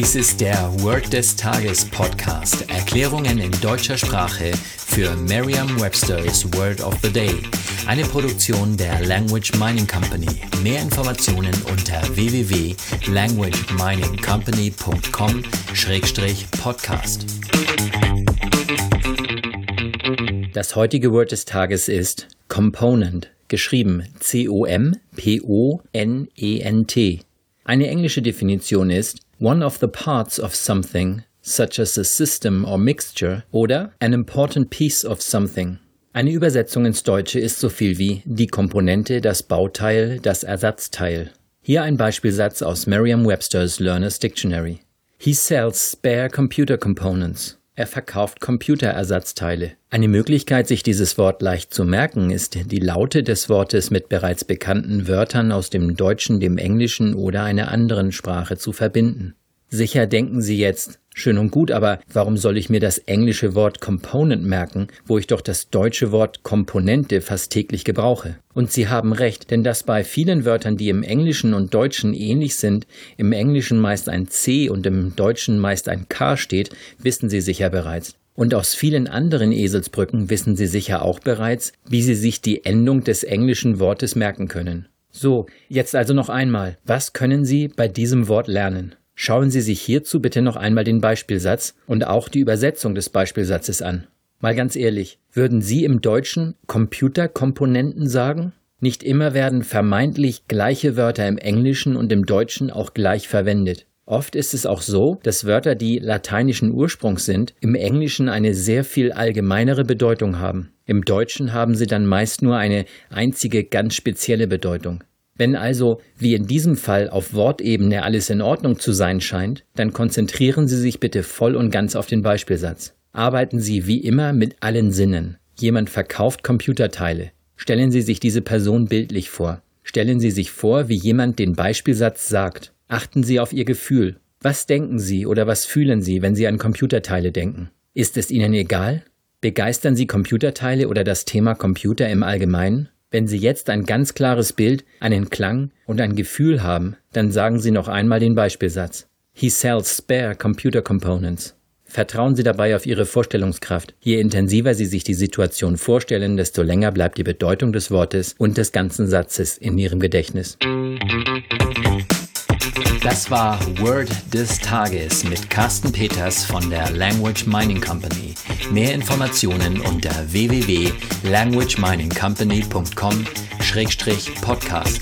Dies ist der Word des Tages Podcast. Erklärungen in deutscher Sprache für Merriam-Webster's Word of the Day. Eine Produktion der Language Mining Company. Mehr Informationen unter www.languageminingcompany.com-podcast. Das heutige Word des Tages ist Component, geschrieben C-O-M-P-O-N-E-N-T. Eine englische Definition ist one of the parts of something, such as a system or mixture, oder an important piece of something. Eine Übersetzung ins Deutsche ist so viel wie die Komponente, das Bauteil, das Ersatzteil. Hier ein Beispielsatz aus Merriam-Webster's Learner's Dictionary. He sells spare computer components. Er verkauft Computerersatzteile. Eine Möglichkeit, sich dieses Wort leicht zu merken, ist die Laute des Wortes mit bereits bekannten Wörtern aus dem Deutschen, dem Englischen oder einer anderen Sprache zu verbinden. Sicher denken Sie jetzt, schön und gut, aber warum soll ich mir das englische Wort Component merken, wo ich doch das deutsche Wort Komponente fast täglich gebrauche? Und Sie haben recht, denn dass bei vielen Wörtern, die im Englischen und Deutschen ähnlich sind, im Englischen meist ein C und im Deutschen meist ein K steht, wissen Sie sicher bereits. Und aus vielen anderen Eselsbrücken wissen Sie sicher auch bereits, wie Sie sich die Endung des englischen Wortes merken können. So, jetzt also noch einmal, was können Sie bei diesem Wort lernen? Schauen Sie sich hierzu bitte noch einmal den Beispielsatz und auch die Übersetzung des Beispielsatzes an. Mal ganz ehrlich, würden Sie im Deutschen Computerkomponenten sagen? Nicht immer werden vermeintlich gleiche Wörter im Englischen und im Deutschen auch gleich verwendet. Oft ist es auch so, dass Wörter, die lateinischen Ursprungs sind, im Englischen eine sehr viel allgemeinere Bedeutung haben. Im Deutschen haben sie dann meist nur eine einzige ganz spezielle Bedeutung. Wenn also, wie in diesem Fall, auf Wortebene alles in Ordnung zu sein scheint, dann konzentrieren Sie sich bitte voll und ganz auf den Beispielsatz. Arbeiten Sie wie immer mit allen Sinnen. Jemand verkauft Computerteile. Stellen Sie sich diese Person bildlich vor. Stellen Sie sich vor, wie jemand den Beispielsatz sagt. Achten Sie auf Ihr Gefühl. Was denken Sie oder was fühlen Sie, wenn Sie an Computerteile denken? Ist es Ihnen egal? Begeistern Sie Computerteile oder das Thema Computer im Allgemeinen? Wenn Sie jetzt ein ganz klares Bild, einen Klang und ein Gefühl haben, dann sagen Sie noch einmal den Beispielsatz. He sells spare computer components. Vertrauen Sie dabei auf Ihre Vorstellungskraft. Je intensiver Sie sich die Situation vorstellen, desto länger bleibt die Bedeutung des Wortes und des ganzen Satzes in Ihrem Gedächtnis. Das war Word des Tages mit Carsten Peters von der Language Mining Company. Mehr Informationen unter www.languageminingcompany.com-podcast.